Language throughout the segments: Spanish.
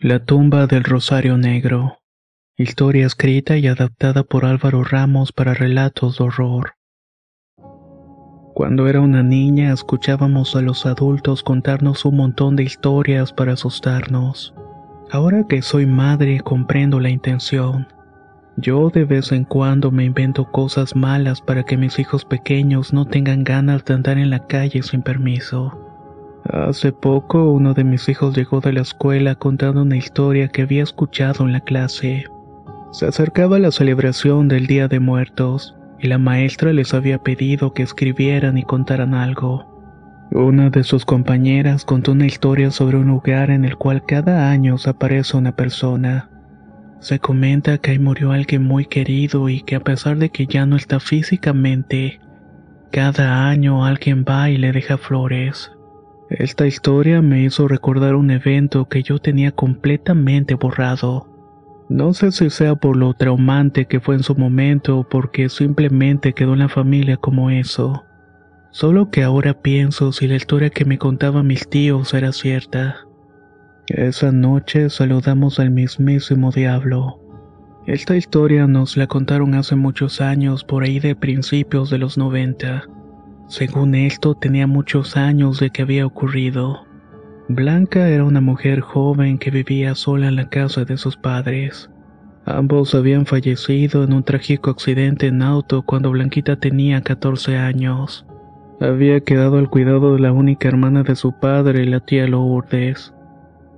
La tumba del Rosario Negro. Historia escrita y adaptada por Álvaro Ramos para relatos de horror. Cuando era una niña escuchábamos a los adultos contarnos un montón de historias para asustarnos. Ahora que soy madre comprendo la intención. Yo de vez en cuando me invento cosas malas para que mis hijos pequeños no tengan ganas de andar en la calle sin permiso. Hace poco uno de mis hijos llegó de la escuela contando una historia que había escuchado en la clase. Se acercaba la celebración del Día de Muertos y la maestra les había pedido que escribieran y contaran algo. Una de sus compañeras contó una historia sobre un lugar en el cual cada año se aparece una persona. Se comenta que ahí murió alguien muy querido y que a pesar de que ya no está físicamente, cada año alguien va y le deja flores. Esta historia me hizo recordar un evento que yo tenía completamente borrado. No sé si sea por lo traumante que fue en su momento o porque simplemente quedó en la familia como eso. Solo que ahora pienso si la historia que me contaban mis tíos era cierta. Esa noche saludamos al mismísimo diablo. Esta historia nos la contaron hace muchos años, por ahí de principios de los 90. Según esto, tenía muchos años de que había ocurrido. Blanca era una mujer joven que vivía sola en la casa de sus padres. Ambos habían fallecido en un trágico accidente en auto cuando Blanquita tenía 14 años. Había quedado al cuidado de la única hermana de su padre, la tía Lourdes.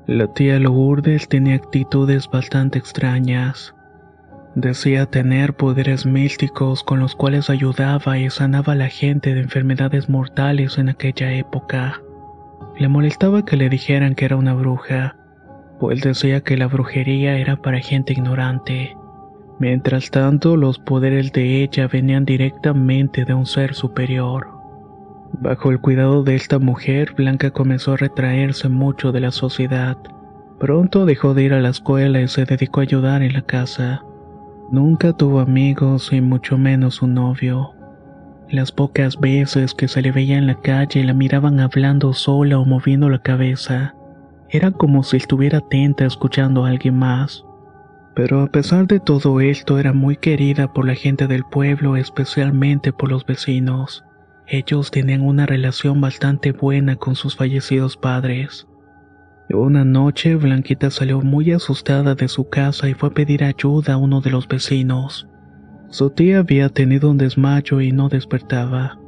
La tía Lourdes tenía actitudes bastante extrañas. Decía tener poderes místicos con los cuales ayudaba y sanaba a la gente de enfermedades mortales en aquella época. Le molestaba que le dijeran que era una bruja, pues decía que la brujería era para gente ignorante. Mientras tanto, los poderes de ella venían directamente de un ser superior. Bajo el cuidado de esta mujer, Blanca comenzó a retraerse mucho de la sociedad. Pronto dejó de ir a la escuela y se dedicó a ayudar en la casa. Nunca tuvo amigos y mucho menos un novio. Las pocas veces que se le veía en la calle la miraban hablando sola o moviendo la cabeza. Era como si estuviera atenta escuchando a alguien más. Pero a pesar de todo esto era muy querida por la gente del pueblo, especialmente por los vecinos. Ellos tenían una relación bastante buena con sus fallecidos padres. Una noche Blanquita salió muy asustada de su casa y fue a pedir ayuda a uno de los vecinos. Su tía había tenido un desmayo y no despertaba.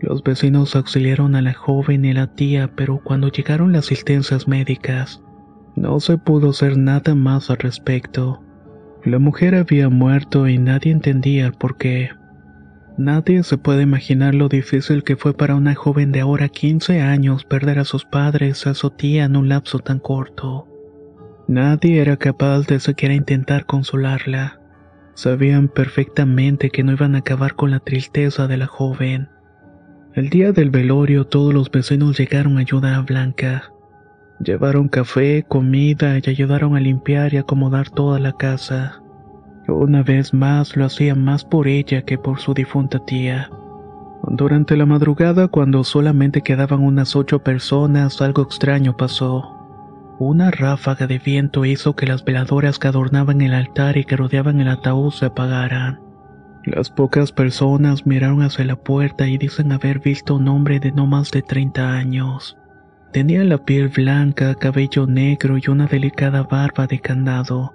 Los vecinos auxiliaron a la joven y a la tía, pero cuando llegaron las asistencias médicas, no se pudo hacer nada más al respecto. La mujer había muerto y nadie entendía por qué. Nadie se puede imaginar lo difícil que fue para una joven de ahora 15 años perder a sus padres, a su tía en un lapso tan corto. Nadie era capaz de siquiera intentar consolarla. Sabían perfectamente que no iban a acabar con la tristeza de la joven. El día del velorio todos los vecinos llegaron a ayudar a Blanca. Llevaron café, comida y ayudaron a limpiar y acomodar toda la casa. Una vez más lo hacía más por ella que por su difunta tía. Durante la madrugada, cuando solamente quedaban unas ocho personas, algo extraño pasó. Una ráfaga de viento hizo que las veladoras que adornaban el altar y que rodeaban el ataúd se apagaran. Las pocas personas miraron hacia la puerta y dicen haber visto un hombre de no más de 30 años. Tenía la piel blanca, cabello negro y una delicada barba de candado.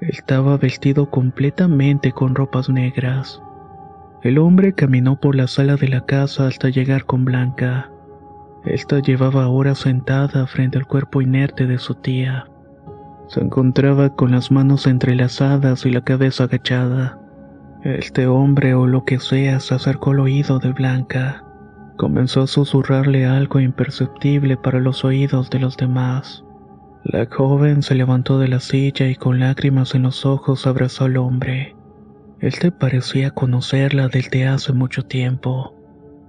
Estaba vestido completamente con ropas negras. El hombre caminó por la sala de la casa hasta llegar con Blanca. Esta llevaba horas sentada frente al cuerpo inerte de su tía. Se encontraba con las manos entrelazadas y la cabeza agachada. Este hombre o lo que sea se acercó al oído de Blanca. Comenzó a susurrarle algo imperceptible para los oídos de los demás. La joven se levantó de la silla y con lágrimas en los ojos abrazó al hombre. Este parecía conocerla desde hace mucho tiempo.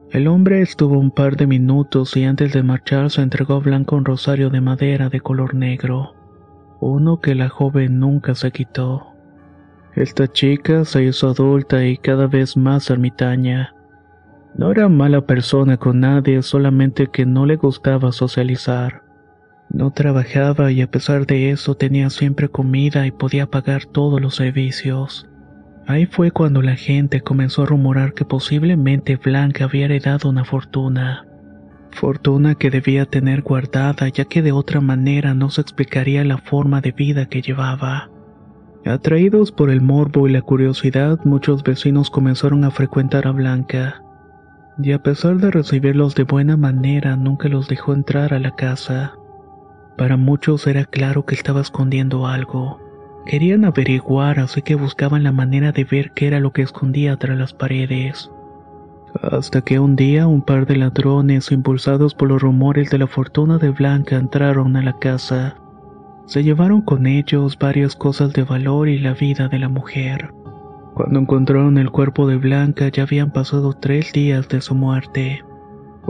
El hombre estuvo un par de minutos y antes de marchar se entregó a Blanca un rosario de madera de color negro, uno que la joven nunca se quitó. Esta chica se hizo adulta y cada vez más ermitaña. No era mala persona con nadie, solamente que no le gustaba socializar. No trabajaba y a pesar de eso tenía siempre comida y podía pagar todos los servicios. Ahí fue cuando la gente comenzó a rumorar que posiblemente Blanca había heredado una fortuna. Fortuna que debía tener guardada ya que de otra manera no se explicaría la forma de vida que llevaba. Atraídos por el morbo y la curiosidad, muchos vecinos comenzaron a frecuentar a Blanca. Y a pesar de recibirlos de buena manera, nunca los dejó entrar a la casa. Para muchos era claro que estaba escondiendo algo. Querían averiguar, así que buscaban la manera de ver qué era lo que escondía tras las paredes. Hasta que un día un par de ladrones, impulsados por los rumores de la fortuna de Blanca, entraron a la casa. Se llevaron con ellos varias cosas de valor y la vida de la mujer. Cuando encontraron el cuerpo de Blanca ya habían pasado tres días de su muerte.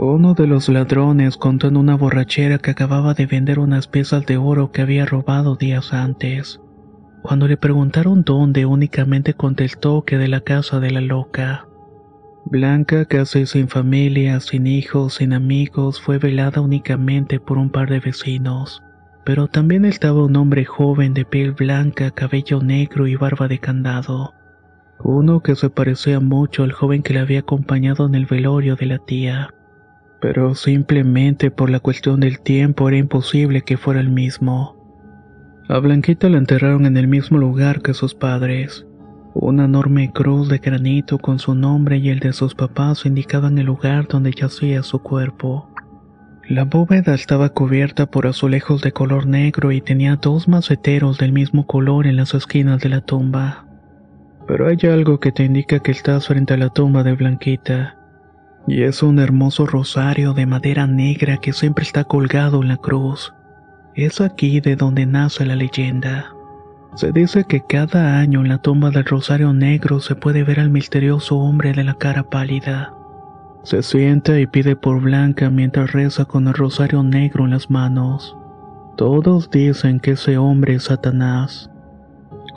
Uno de los ladrones contó en una borrachera que acababa de vender unas piezas de oro que había robado días antes. Cuando le preguntaron dónde, únicamente contestó que de la casa de la loca. Blanca, casi sin familia, sin hijos, sin amigos, fue velada únicamente por un par de vecinos. Pero también estaba un hombre joven de piel blanca, cabello negro y barba de candado. Uno que se parecía mucho al joven que le había acompañado en el velorio de la tía pero simplemente por la cuestión del tiempo era imposible que fuera el mismo. A Blanquita la enterraron en el mismo lugar que sus padres. Una enorme cruz de granito con su nombre y el de sus papás indicaban el lugar donde yacía su cuerpo. La bóveda estaba cubierta por azulejos de color negro y tenía dos maceteros del mismo color en las esquinas de la tumba. Pero hay algo que te indica que estás frente a la tumba de Blanquita. Y es un hermoso rosario de madera negra que siempre está colgado en la cruz. Es aquí de donde nace la leyenda. Se dice que cada año en la tumba del Rosario Negro se puede ver al misterioso hombre de la cara pálida. Se sienta y pide por Blanca mientras reza con el Rosario Negro en las manos. Todos dicen que ese hombre es Satanás.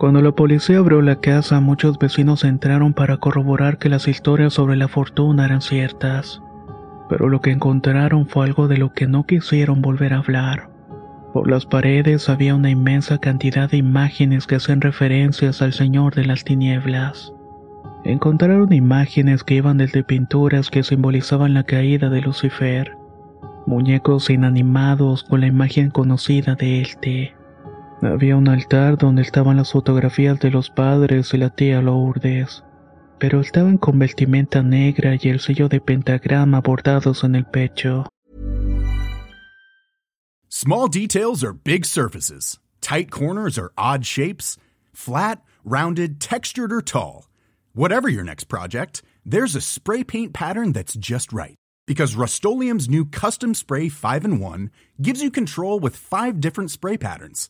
Cuando la policía abrió la casa, muchos vecinos entraron para corroborar que las historias sobre la fortuna eran ciertas. Pero lo que encontraron fue algo de lo que no quisieron volver a hablar. Por las paredes había una inmensa cantidad de imágenes que hacen referencias al Señor de las Tinieblas. Encontraron imágenes que iban desde pinturas que simbolizaban la caída de Lucifer, muñecos inanimados con la imagen conocida de este había un altar donde estaban las fotografías de los padres y la tía Lourdes, pero estaban con vestimenta negra y el sello de pentagrama bordados en el pecho. Small details are big surfaces. Tight corners are odd shapes. Flat, rounded, textured, or tall. Whatever your next project, there's a spray paint pattern that's just right. Because Rust new Custom Spray 5 in 1 gives you control with five different spray patterns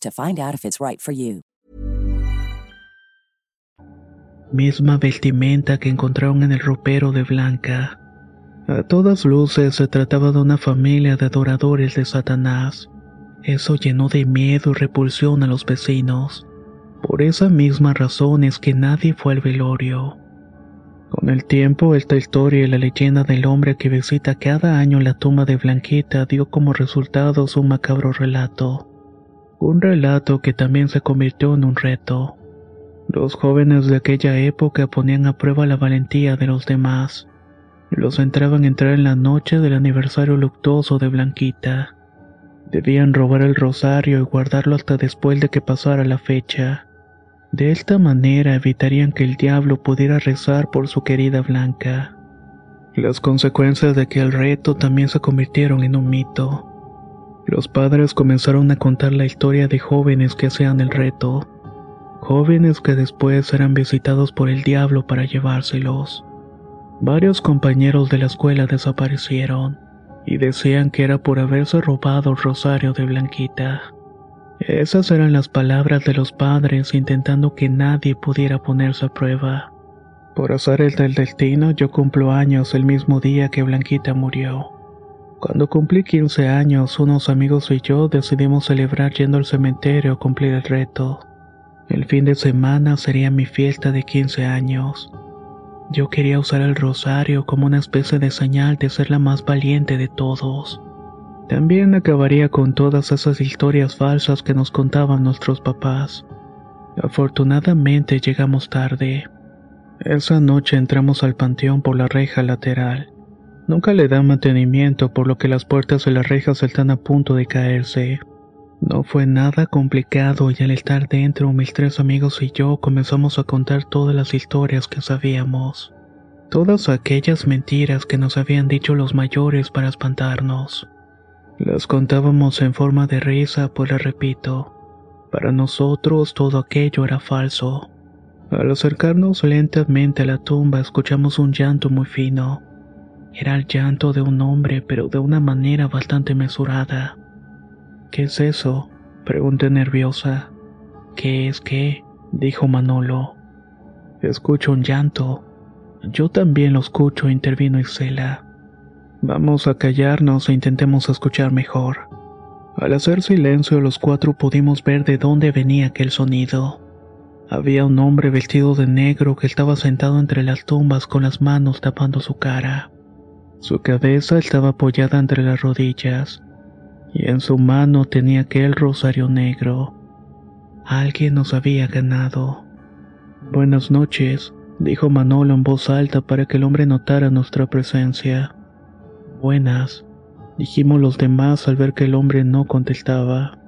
to find out if it's right for you. Misma vestimenta que encontraron en el ropero de Blanca. A todas luces se trataba de una familia de adoradores de Satanás. Eso llenó de miedo y repulsión a los vecinos. Por esa misma razón es que nadie fue al velorio. Con el tiempo, esta historia y la leyenda del hombre que visita cada año la tumba de Blanquita dio como resultado un macabro relato. Un relato que también se convirtió en un reto. Los jóvenes de aquella época ponían a prueba la valentía de los demás. Los entraban a entrar en la noche del aniversario luctuoso de Blanquita. Debían robar el rosario y guardarlo hasta después de que pasara la fecha. De esta manera evitarían que el diablo pudiera rezar por su querida Blanca. Las consecuencias de aquel reto también se convirtieron en un mito. Los padres comenzaron a contar la historia de jóvenes que hacían el reto, jóvenes que después eran visitados por el diablo para llevárselos. Varios compañeros de la escuela desaparecieron y decían que era por haberse robado el rosario de Blanquita. Esas eran las palabras de los padres intentando que nadie pudiera ponerse a prueba. Por azares del destino yo cumplo años el mismo día que Blanquita murió. Cuando cumplí 15 años, unos amigos y yo decidimos celebrar yendo al cementerio a cumplir el reto. El fin de semana sería mi fiesta de 15 años. Yo quería usar el rosario como una especie de señal de ser la más valiente de todos. También acabaría con todas esas historias falsas que nos contaban nuestros papás. Afortunadamente llegamos tarde. Esa noche entramos al panteón por la reja lateral. Nunca le dan mantenimiento por lo que las puertas de las rejas están a punto de caerse. No fue nada complicado y al estar dentro mis tres amigos y yo comenzamos a contar todas las historias que sabíamos. Todas aquellas mentiras que nos habían dicho los mayores para espantarnos. Las contábamos en forma de risa, pues repito, para nosotros todo aquello era falso. Al acercarnos lentamente a la tumba escuchamos un llanto muy fino. Era el llanto de un hombre, pero de una manera bastante mesurada. ¿Qué es eso? pregunté nerviosa. ¿Qué es qué? dijo Manolo. Escucho un llanto. Yo también lo escucho, intervino Isela. Vamos a callarnos e intentemos escuchar mejor. Al hacer silencio los cuatro pudimos ver de dónde venía aquel sonido. Había un hombre vestido de negro que estaba sentado entre las tumbas con las manos tapando su cara. Su cabeza estaba apoyada entre las rodillas y en su mano tenía aquel rosario negro. Alguien nos había ganado. Buenas noches, dijo Manolo en voz alta para que el hombre notara nuestra presencia. Buenas, dijimos los demás al ver que el hombre no contestaba.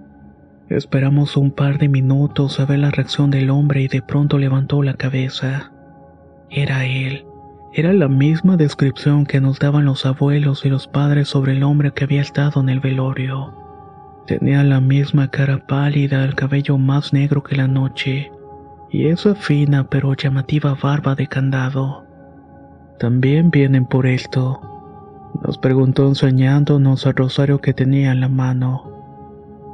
Esperamos un par de minutos a ver la reacción del hombre y de pronto levantó la cabeza. Era él. Era la misma descripción que nos daban los abuelos y los padres sobre el hombre que había estado en el velorio. Tenía la misma cara pálida, el cabello más negro que la noche, y esa fina pero llamativa barba de candado. También vienen por esto, nos preguntó enseñándonos el rosario que tenía en la mano.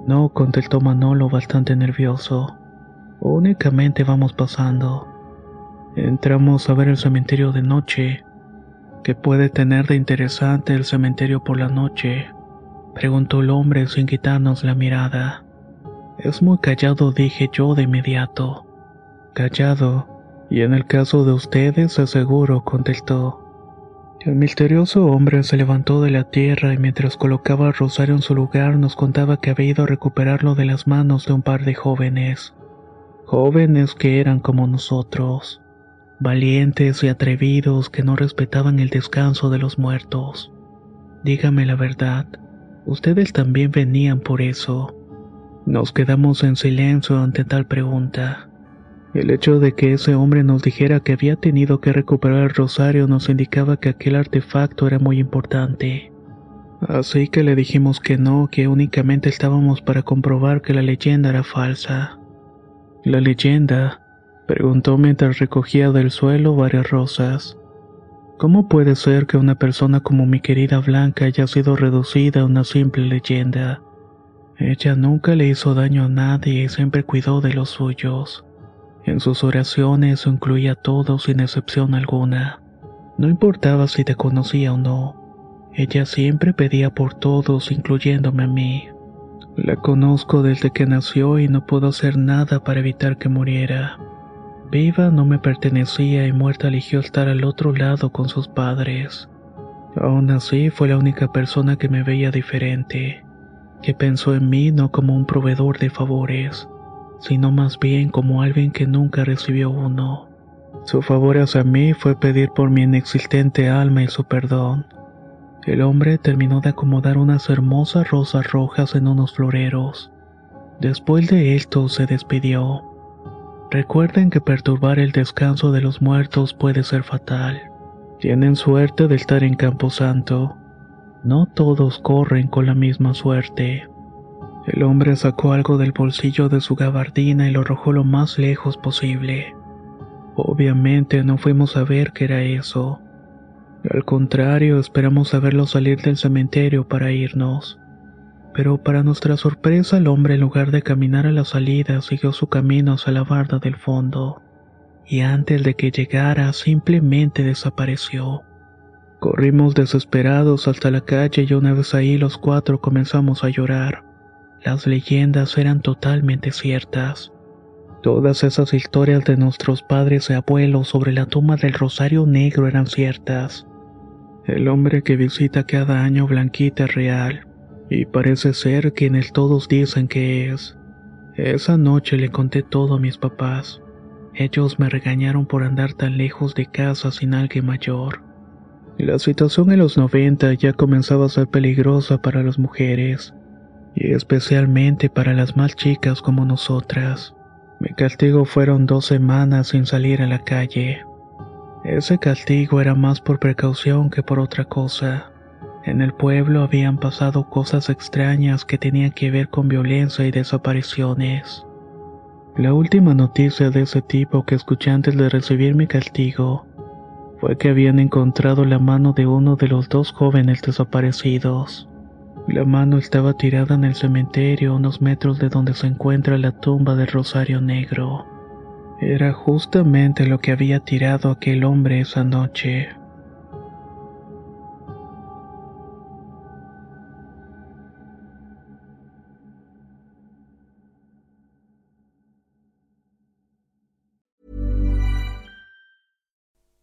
No, contestó Manolo bastante nervioso. Únicamente vamos pasando. Entramos a ver el cementerio de noche. ¿Qué puede tener de interesante el cementerio por la noche? Preguntó el hombre sin quitarnos la mirada. Es muy callado, dije yo de inmediato. Callado. Y en el caso de ustedes, aseguro, contestó. El misterioso hombre se levantó de la tierra y mientras colocaba el rosario en su lugar nos contaba que había ido a recuperarlo de las manos de un par de jóvenes. Jóvenes que eran como nosotros, valientes y atrevidos que no respetaban el descanso de los muertos. Dígame la verdad, ustedes también venían por eso. Nos quedamos en silencio ante tal pregunta. El hecho de que ese hombre nos dijera que había tenido que recuperar el rosario nos indicaba que aquel artefacto era muy importante. Así que le dijimos que no, que únicamente estábamos para comprobar que la leyenda era falsa. La leyenda, preguntó mientras recogía del suelo varias rosas. ¿Cómo puede ser que una persona como mi querida Blanca haya sido reducida a una simple leyenda? Ella nunca le hizo daño a nadie y siempre cuidó de los suyos. En sus oraciones incluía a todos sin excepción alguna. No importaba si te conocía o no. Ella siempre pedía por todos, incluyéndome a mí. La conozco desde que nació y no puedo hacer nada para evitar que muriera. Viva no me pertenecía y muerta eligió estar al otro lado con sus padres. Aún así fue la única persona que me veía diferente, que pensó en mí no como un proveedor de favores, sino más bien como alguien que nunca recibió uno. Su favor hacia mí fue pedir por mi inexistente alma y su perdón. El hombre terminó de acomodar unas hermosas rosas rojas en unos floreros. Después de esto se despidió. Recuerden que perturbar el descanso de los muertos puede ser fatal. Tienen suerte de estar en Camposanto. No todos corren con la misma suerte. El hombre sacó algo del bolsillo de su gabardina y lo arrojó lo más lejos posible. Obviamente no fuimos a ver qué era eso. Al contrario, esperamos a verlo salir del cementerio para irnos. Pero para nuestra sorpresa el hombre en lugar de caminar a la salida siguió su camino hacia la barda del fondo. Y antes de que llegara simplemente desapareció. Corrimos desesperados hasta la calle y una vez ahí los cuatro comenzamos a llorar. Las leyendas eran totalmente ciertas. Todas esas historias de nuestros padres y abuelos sobre la tumba del Rosario Negro eran ciertas. El hombre que visita cada año Blanquita es real, y parece ser quienes todos dicen que es. Esa noche le conté todo a mis papás. Ellos me regañaron por andar tan lejos de casa sin alguien mayor. La situación en los 90 ya comenzaba a ser peligrosa para las mujeres y especialmente para las más chicas como nosotras. Mi castigo fueron dos semanas sin salir a la calle. Ese castigo era más por precaución que por otra cosa. En el pueblo habían pasado cosas extrañas que tenían que ver con violencia y desapariciones. La última noticia de ese tipo que escuché antes de recibir mi castigo fue que habían encontrado la mano de uno de los dos jóvenes desaparecidos. La mano estaba tirada en el cementerio a unos metros de donde se encuentra la tumba del Rosario Negro. Era justamente lo que había tirado aquel hombre esa noche.